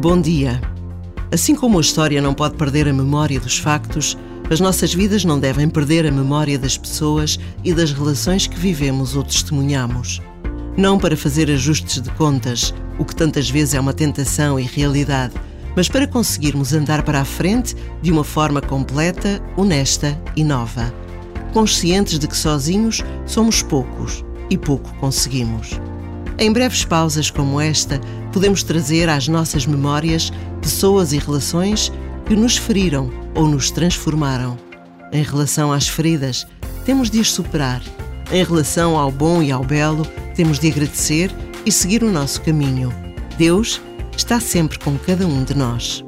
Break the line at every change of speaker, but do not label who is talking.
Bom dia. Assim como a história não pode perder a memória dos factos, as nossas vidas não devem perder a memória das pessoas e das relações que vivemos ou testemunhamos. Não para fazer ajustes de contas, o que tantas vezes é uma tentação e realidade, mas para conseguirmos andar para a frente de uma forma completa, honesta e nova. Conscientes de que sozinhos somos poucos e pouco conseguimos. Em breves pausas como esta, podemos trazer às nossas memórias pessoas e relações que nos feriram ou nos transformaram. Em relação às feridas, temos de as superar. Em relação ao bom e ao belo, temos de agradecer e seguir o nosso caminho. Deus está sempre com cada um de nós.